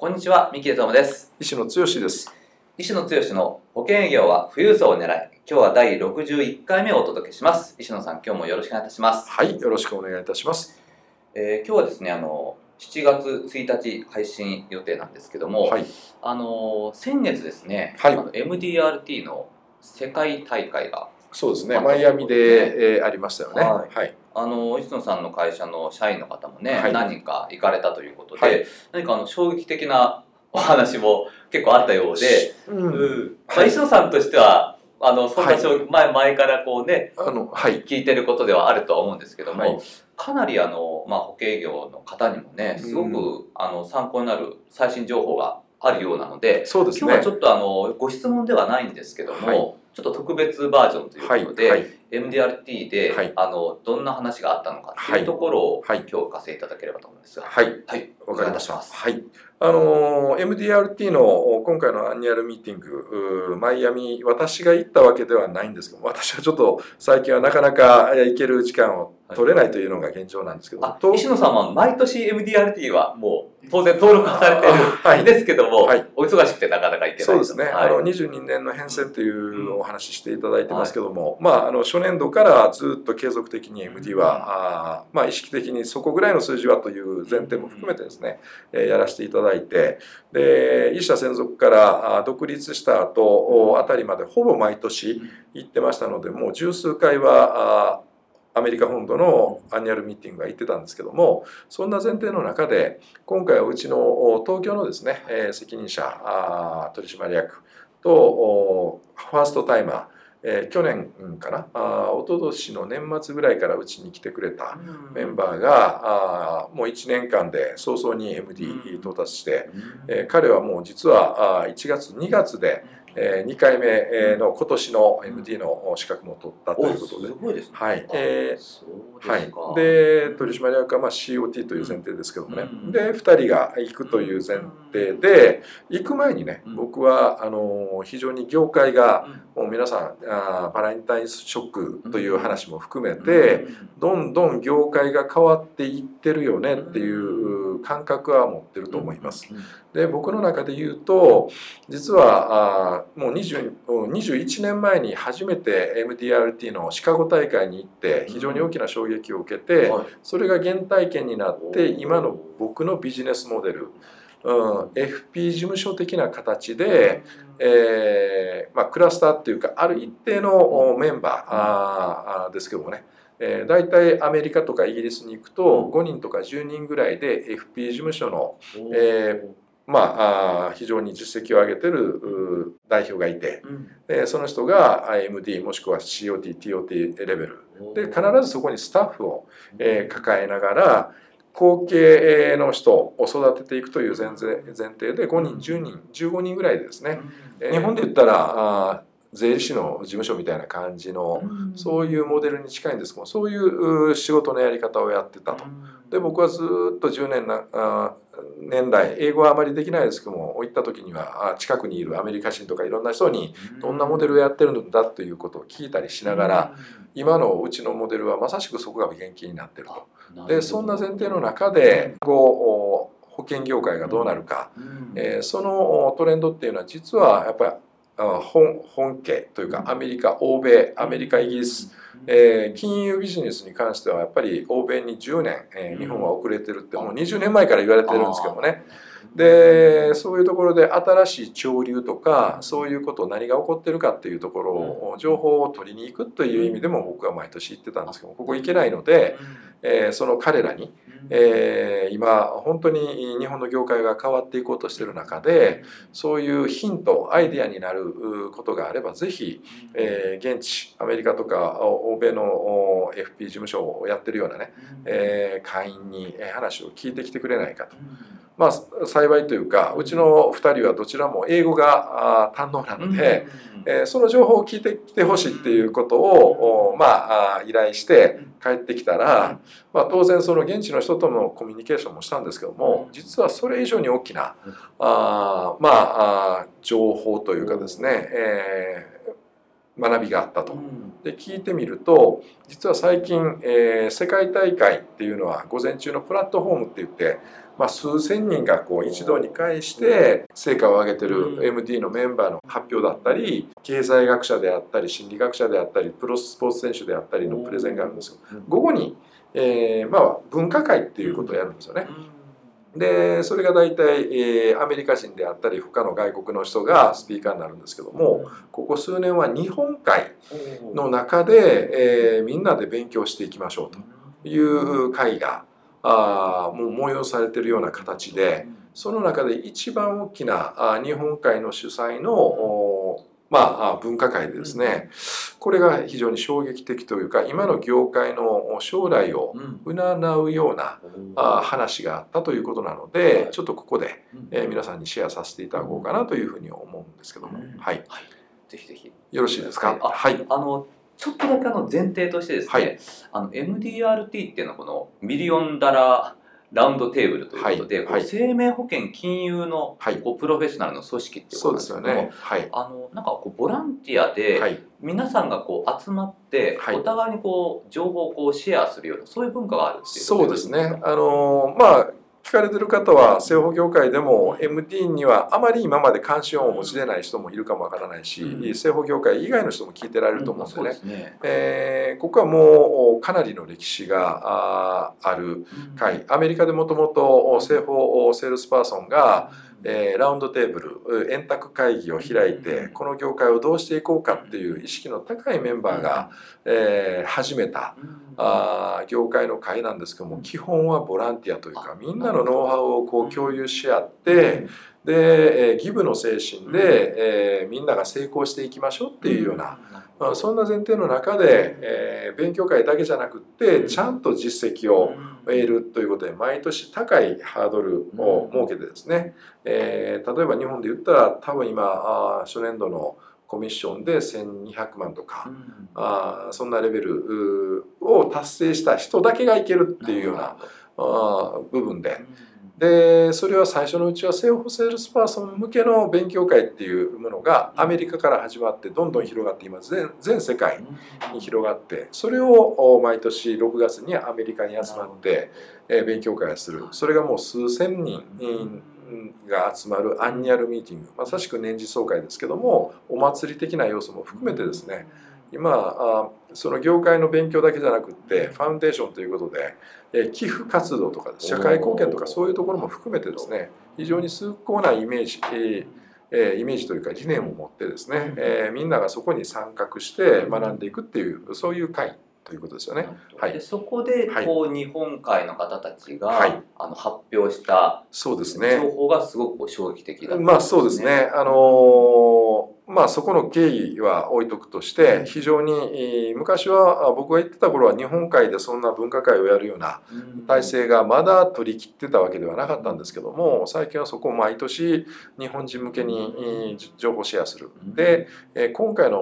こんにちは三木江です。石野剛です。石野剛の保険営業は富裕層を狙い今日は第61回目をお届けします。石野さん今日もよろしくお願いいたします。はいよろしくお願いいたします、えー、今日はですねあの7月1日配信予定なんですけども、はい、あの先月ですね、はい、あの MDRT の世界大会がそうですね。マイアミで、えー、ありましたよね。はい、はい、あの石野さんの会社の社員の方もね、はい、何人か行かれたということで、はい、何かあの衝撃的なお話も結構あったようで、うん。うん。まあ、石野さんとしてはあのそんな衝撃、前前からこうねあの、はい、聞いてることではあるとは思うんですけども、かなりあの、まあ、保険業の方にもねすごく、うん、あの参考になる最新情報があるようなのでそうです、ね、今日はちょっとあのご質問ではないんですけども、はい、ちょっと特別バージョンということで、はい。はい、MDRT で、はい、あのどんな話があったのかというところを、はい、今日お聞かせいただければと思うんですが。はい、はい、わかりました。はい。あの MDRT の今回のアニュアルミーティングマイアミ私が行ったわけではないんですけど私はちょっと最近はなかなか行ける時間を取れないというのが現状なんですけど、はい、石野さんは毎年 MDRT はもう当然登録されてる。んですけども、はい、お忙しくてなかなか行けないそうですね、はい、あの22年の変遷というお話していただいてますけども、まああの初年度からずっと継続的に MD は、あまあ意識的にそこぐらいの数字はという前提も含めてですね、えやらせていただいてで一社専属から独立した後あたりまでほぼ毎年行ってましたのでもう十数回はアメリカ本土のアニュアルミーティングが行ってたんですけどもそんな前提の中で今回はうちの東京のですね責任者取締役とファーストタイマーえー、去年かなあ一昨年の年末ぐらいからうちに来てくれたメンバーが、あもう1年間で早々に MD 到達して、えー、彼はもう実はあ1月2月でえー、2回目の今年の MD の資格も取ったということで。すごいですね。はい。えー、はい。で、取締役はまあ COT という前提ですけどもね。うん、で、2人が行くという前提で、行く前にね、僕は、あの、非常に業界が、もう皆さんあ、バランタインショックという話も含めて、どんどん業界が変わっていってるよねっていう感覚は持ってると思います。で、僕の中で言うと、実は、あもう20 21年前に初めて MDRT のシカゴ大会に行って非常に大きな衝撃を受けてそれが原体験になって今の僕のビジネスモデルうん、FP 事務所的な形で、えーまあ、クラスターっていうかある一定のメンバーあですけどもね。えー、大体アメリカとかイギリスに行くと5人とか10人ぐらいで FP 事務所の、えー、まあ、非常に実績を上げてる代表がいて、うん、その人が IMD もしくは COT、TOT レベル。で必ずそこにスタッフを、えー、抱えながら後継の人を育てていくという前前提で5人10人15人ぐらいでですね、うん、日本で言ったら税理士の事務所みたいな感じの、うん、そういうモデルに近いんですけどそういう仕事のやり方をやってたと。で僕はずっと10年なあ年代英語はあまりできないですけども行った時には近くにいるアメリカ人とかいろんな人にどんなモデルをやってるんだということを聞いたりしながら今のうちのモデルはまさしくそこが元気になってると。でそんな前提の中でこう保険業界がどうなるか、えー、そのトレンドっていうのは実はやっぱり本本家というかアメリカ欧米アメリカイギリス。えー、金融ビジネスに関してはやっぱり欧米に10年、えー、日本は遅れてるってもう20年前から言われてるんですけどもねでそういうところで新しい潮流とかそういうこと何が起こってるかっていうところを情報を取りに行くという意味でも僕は毎年行ってたんですけどここ行けないので、えー、その彼らに、えー、今本当に日本の業界が変わっていこうとしてる中でそういうヒントアイデアになることがあればぜひ、えー、現地アメリカとか欧米の FP 事務所をやってるようなね、えー、会員に話を聞いてきてくれないかと。まあ幸いというかうちの2人はどちらも英語が堪能なので、えー、その情報を聞いてきてほしいっていうことを、まあ依頼して帰ってきたら、まあ、当然その現地の人とのコミュニケーションもしたんですけども実はそれ以上に大きなあまあ情報というかですね、えー学びがあったと。で聞いてみると実は最近、えー、世界大会っていうのは午前中のプラットフォームって言って、まあ、数千人がこう一堂に会して成果を上げてる MD のメンバーの発表だったり経済学者であったり心理学者であったりプロスポーツ選手であったりのプレゼンがあるんですよ。午後に、えーまあ、文化会っていうことをやるんですよね。でそれが大体、えー、アメリカ人であったり他の外国の人がスピーカーになるんですけどもここ数年は日本海の中で、えー、みんなで勉強していきましょうという会があもう催されているような形でその中で一番大きなあ日本海の主催のまあ、文化会でですね、これが非常に衝撃的というか今の業界の将来を占うような、あ話があったということなのでちょっとここで、えー、皆さんにシェアさせていただこうかなというふうに思うんですけども、はい、はい、ぜひぜひ。よろしいですか？はい、あのちょっとだけあの前提としてですね、はい、あの MDRT っていうのはこのミリオンダラーラウンドテーブルということで、はい、生命保険金融の、はい、こうプロフェッショナルの組織っていうことなんですけども、ね。はい、あのなんかこうボランティアで皆さんがこう集まって、お互いにこう情報をこうシェアするようなそういう文化があるっていうそうですね。あのまあ聞かれてる方は生保業界でも MD にはあまり今まで関心をお持ちでない人もいるかもわからないし、うん、生保業界以外の人も聞いてられると思うんでね。うん、ね。えー、ここはもうかなりの歴史がある会、アメリカでもともと生保セールスパーソンが、えー、ラウンドテーブル円卓会議を開いてこの業界をどうしていこうかっていう意識の高いメンバーが、えー、始めたあ業界の会なんですけども基本はボランティアというかみんなのノウハウをこう共有し合ってで、えー、ギブの精神で、えー、みんなが成功していきましょうっていうような、まあ、そんな前提の中で、えー、勉強会だけじゃなくってちゃんと実績を得るということで毎年高いハードルを設けてですね、えー、例えば日本で言ったら多分今あ初年度のコミッションで1200万とか、うん、あそんなレベルを達成した人だけがいけるっていうようなあ部分で。でそれは最初のうちは生保セールスパーソン向けの勉強会っていうものがアメリカから始まってどんどん広がって今全全世界に広がってそれを毎年6月にアメリカに集まって勉強会をする。それがもう数千人が集まるアンニュアルミーティング。まさしく年次総会ですけどもお祭り的な要素も含めてですね今あその業界の勉強だけじゃなくってファウンデーションということで、え寄付活動とか社会貢献とかそういうところも含めてですね非常に崇高なイメージ、えー、イメージというか理念を持ってですね、えー、みんながそこに参画して学んでいくっていうそういう会ということですよね。はい、でそこでこう、日本海の方たちが、はい、あの発表したそうですね。情報がすごく衝撃的だった、ね、まあそうですね。あのーまあそこの経緯は置いとくとして非常に昔は僕が言ってた頃は日本海でそんな文化会をやるような体制がまだ取り切ってたわけではなかったんですけども最近はそこを毎年日本人向けに情報シェアする。で今回の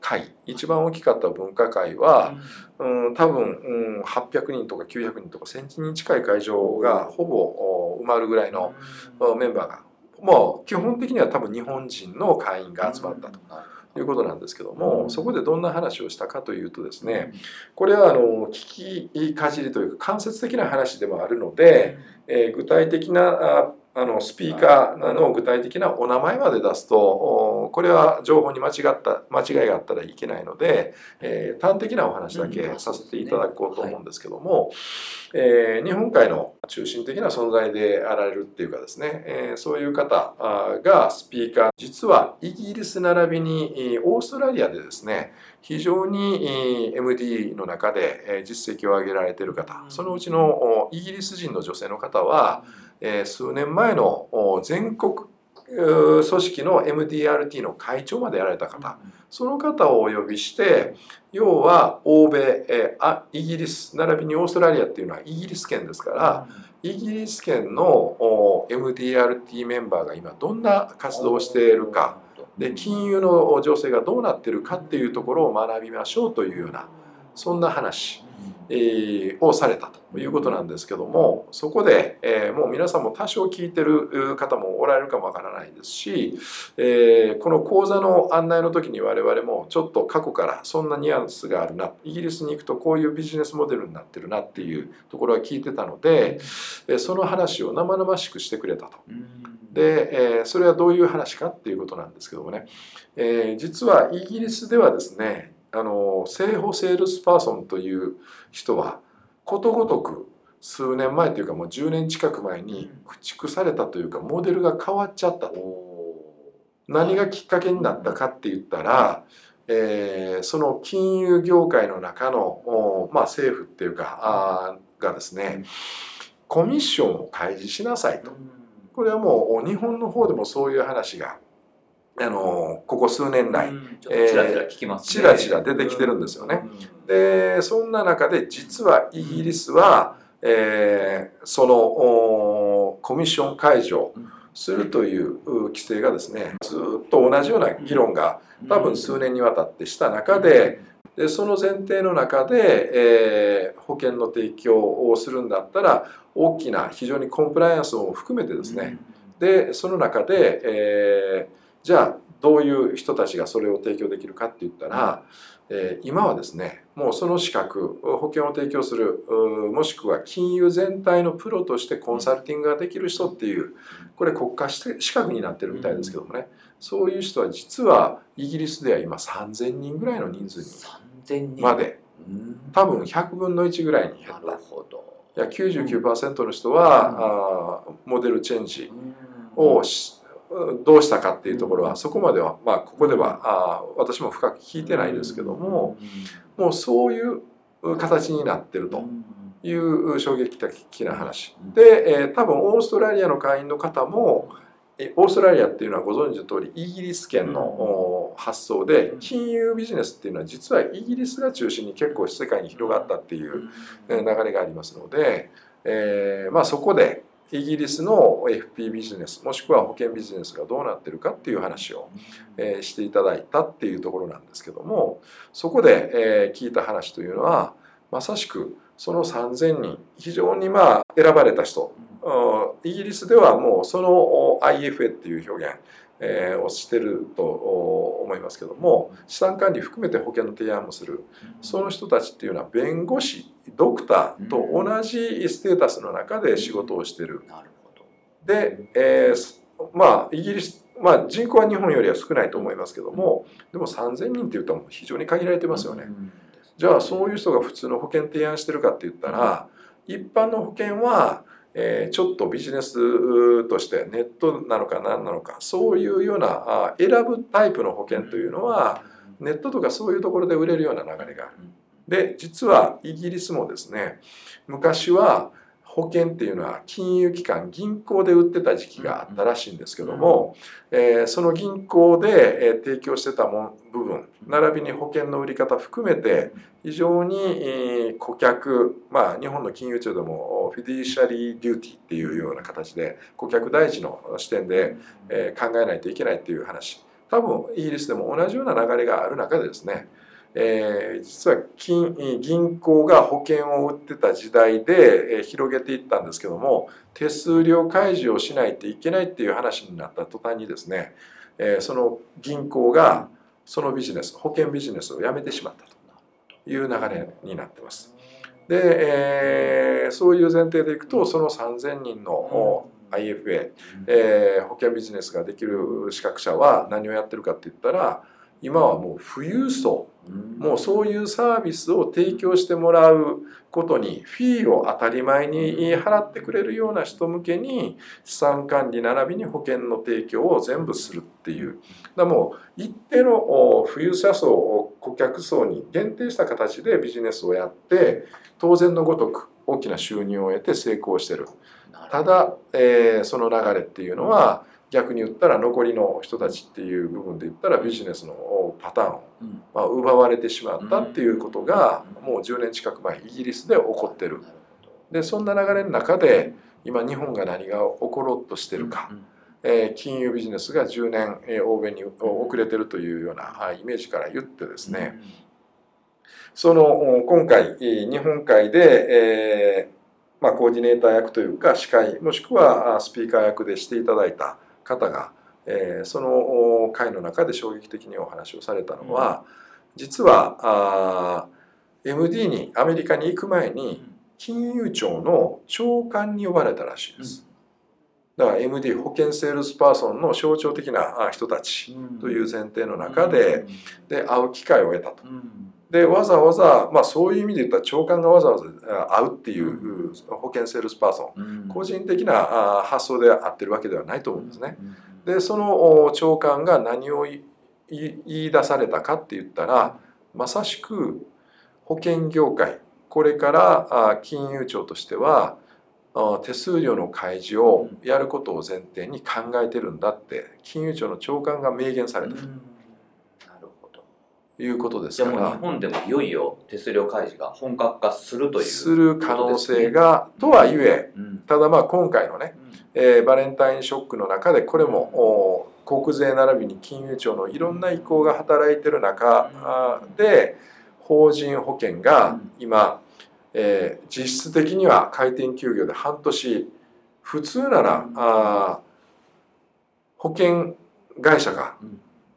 会。一番大きかった文化会は、うん、多分、うん、800人とか900人とか1000人近い会場がほぼ埋まるぐらいのメンバーがもう基本的には多分日本人の会員が集まったと。いうことなんですけどもそこでどんな話をしたかというとですねこれはあの聞きかじりというか間接的な話でもあるので、えー、具体的なあのスピーカーの具体的なお名前まで出すとこれは情報に間違った間違いがあったらいけないので、えー、端的なお話だけさせていただこうと思うんですけども、えー、日本海の中心的な存在であられるっていうかですね、えー、そういう方がスピーカー実はイギリス並びにオーストラリアでですね非常に MD の中で実績を上げられている方。そのうちのイギリス人の女性の方は、数年前の全国組織の MDRT の会長までやられた方。その方をお呼びして要は欧米えあイギリス並びにオーストラリアっていうのはイギリス圏ですからイギリス圏の MDRT メンバーが今どんな活動をしているか。で金融の情勢がどうなっているかっていうところを学びましょうというようなそんな話。えー、をされたということなんですけどもそこで、えー、もう皆さんも多少聞いてる方もおられるかもわからないですし、えー、この講座の案内の時に我々もちょっと過去からそんなニュアンスがあるなイギリスに行くとこういうビジネスモデルになってるなっていうところは聞いてたので、えその話を生々しくしてくれたと。で、えそれはどういう話かっていうことなんですけどもね、え実はイギリスではですねあの生保セールスパーソンという人はことごとく数年前というかもう10年近く前に駆逐されたというかモデルが変わっちゃったと。何がきっかけになったかって言ったら、えー、その金融業界の中の、まあ、政府っていうかあがですねコミッションを開示しなさいと。これはもう日本の方でもそういう話があのここ数年来、ちらちら聞きます、ね、ちらちら出てきてるんですよね。でそんな中で実はイギリスは、えー、そのコミッション解除するという規制がですねずっと同じような議論が多分数年にわたってした中ででその前提の中で、えー、保険の提供をするんだったら大きな非常にコンプライアンスも含めてですね。でその中で、えーじゃあどういう人たちがそれを提供できるかって言ったら、えー、今はですねもうその資格保険を提供するもしくは金融全体のプロとしてコンサルティングができる人っていうこれ国家資格になってるみたいですけどもね。そういう人は実はイギリスでは今3,000人ぐらいの人数にまで多分100分の1ぐらいに減った。いや99%の人は、あモデルチェンジをしどうしたかっていうところはそこまではまあここではあ私も深く聞いてないですけどももうそういう形になってるという衝撃的な話。で、えー、多分オーストラリアの会員の方もオーストラリアっていうのはご存知の通りイギリス圏の発想で金融ビジネスっていうのは実はイギリスが中心に結構世界に広がったっていう流れがありますので、えー、まあそこでイギリスの FP ビジネスもしくは保険ビジネスがどうなってるかっていう話を、えしていただいたっていうところなんですけどもそこで、え聞いた話というのはまさしくその3,000人非常にまあ選ばれた人。イギリスではもうその IFA っていう表現えー、をしてると思いますけども資産管理含めて保険の提案もする。その人たちっていうのは弁護士ドクターと同じステータスの中で仕事をしてる。で、えー、まあイギリスまあ人口は日本よりは少ないと思いますけどもでも3,000人っていうと非常に限られてますよね。じゃあそういう人が普通の保険提案してるかって言ったら一般の保険はえー、ちょっとビジネスとしてネットなのか何なのかそういうような選ぶタイプの保険というのはネットとかそういうところで売れるような流れがある。で実はイギリスもですね昔は保険っていうのは金融機関銀行で売ってた時期があったらしいんですけども、えー、その銀行で、えー、提供してたも部分並びに保険の売り方含めて非常に、えー、顧客まあ日本の金融庁でもフィディシャリーデューティーっていうような形で顧客第一の視点で、えー、考えないといけないっていう話。多分イギリスでも同じような流れがある中でですねえー、実は金銀行が保険を売ってた時代で、えー、広げていったんですけども手数料開示をしないといけないっていう話になった途端にですね、えー、その銀行がそのビジネス保険ビジネスをやめてしまったと。いう流れになってます。で、えー、そういう前提でいくとその3,000人の IFA、えー、保険ビジネスができる資格者は何をやってるかって言ったら今はもう富裕層。もうそういうサービスを提供してもらうことにフィーを当たり前に払ってくれるような人向けに資産管理並びに保険の提供を全部するっていう。だもう一定の富裕者層顧客層に限定した形でビジネスをやって当然のごとく大きな収入を得て成功してる。ただ、えー、その流れっていうのは逆に言ったら残りの人たちっていう部分で言ったらビジネスのパターンを、まあ、奪われてしまったっていうことがもう10年近く前イギリスで起こってる。でそんな流れの中で今日本が何が起ころうとしてるか、えー、金融ビジネスが10年、えー、欧米に遅れてるというようなイメージから言ってですね、その今回日本海で、えーまあ、コーディネーター役というか司会もしくはスピーカー役でしていただいた方が、えー、その会の中で衝撃的にお話をされたのは、実はあ MD にアメリカに行く前に金融庁の長官に呼ばれたらしいです。だから MD 保険セールスパーソンの象徴的な人たちという前提の中でで会う機会を得たと。でわざわざ、まあ、そういう意味で言ったら長官がわざわざ会うっていう保険セールスパーソン、個人的な発想で会ってるわけではないと思うんですね。でその長官が何を言い出されたかって言ったらまさしく保険業界これから金融庁としては手数料の開示をやることを前提に考えてるんだって金融庁の長官が明言された。と。いうことですから。日本でもいよいよ手数料開示が本格化するという、ね、する可能性がとはいえ、うん、ただまあ今回のね、うん、えー、バレンタインショックの中でこれも国税並びに金融庁のいろんな意向が働いてる中で法人保険が今、えー、実質的には回転休業で半年普通ならあ保険会社が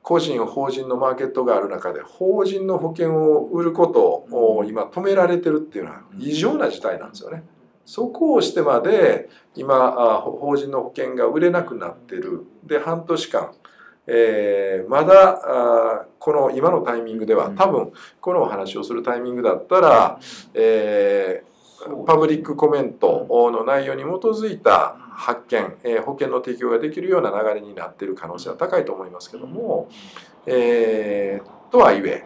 個人法人のマーケットがある中で法人の保険を売ることを今止められてるっていうのは異常な事態なんですよね。そこをしてまで今法人の保険が売れなくなってる。で半年間、えー、まだこの今のタイミングでは多分このお話をするタイミングだったら、えー、パブリックコメントの内容に基づいた発見、えー、保険の適用ができるような流れになっている可能性は高いと思いますけども、えー、とはいえ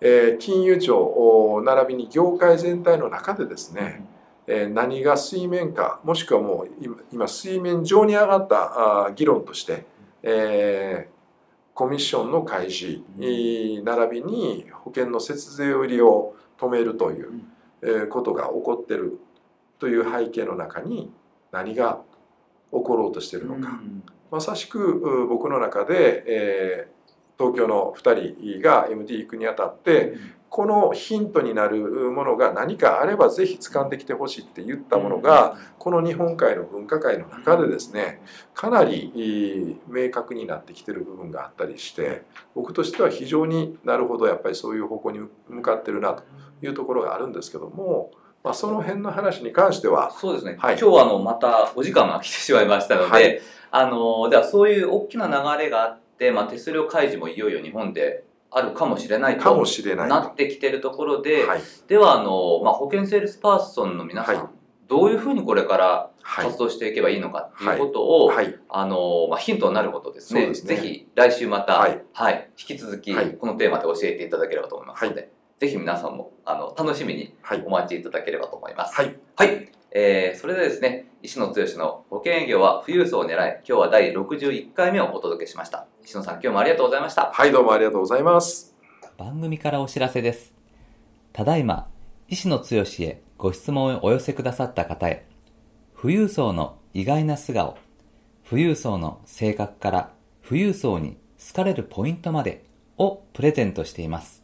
えー、金融庁並びに業界全体の中でですね、えー、何が水面下もしくはもう今水面上に上がったあ議論として、えー、コミッションの開示並びに保険の節税売りを止めるという、えー、ことが起こってるという背景の中に何が起ころうとしているのか、まさしく僕の中で、えー、東京の2人が MD 行くにあたって、このヒントになるものが何かあればぜひ掴んできてほしいって言ったものがこの日本海の分科会の中でですねかなり明確になってきてる部分があったりして僕としては非常になるほどやっぱりそういう方向に向かってるなというところがあるんですけども。まあ、その辺の話に関してはそうですね、はい、今日はあのまたお時間が来てしまいましたので、はい、あのではそういう大きな流れがあって、まあ、手数料開示もいよいよ日本であるかもしれないとなってきてるところで、はい、ではあの、まあ、保険セールスパーソンの皆さん、どういうふうにこれから活動していけばいいのかっていうことを、はい、あの、まあ、ヒントになることですね。すね。ぜひ来週また、はい、はい、引き続きこのテーマで教えていただければと思いますので、ぜひ皆さんもあの楽しみにお待ちいただければと思います。はい。はい。えー、それではですね、石野剛の保険営業は富裕層を狙い、今日は第61回目をお届けしました。石野さん、今日もありがとうございました。はい、どうもありがとうございます。番組からお知らせです。ただいま、石野剛へご質問をお寄せくださった方へ、富裕層の意外な素顔、富裕層の性格から富裕層に好かれるポイントまでをプレゼントしています。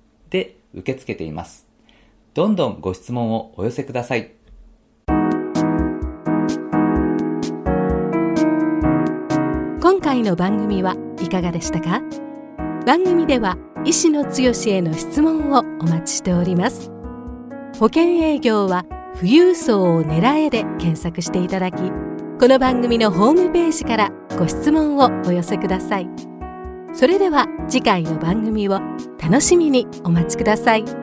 で受け付けています。どんどんご質問をお寄せください。今回の番組はいかがでしたか？番組では医師の強への質問をお待ちしております保険営業は富裕層を狙えで検索していただきこの番組のホームページからご質問をお寄せくださいそれでは次回の番組を楽しみにお待ちください。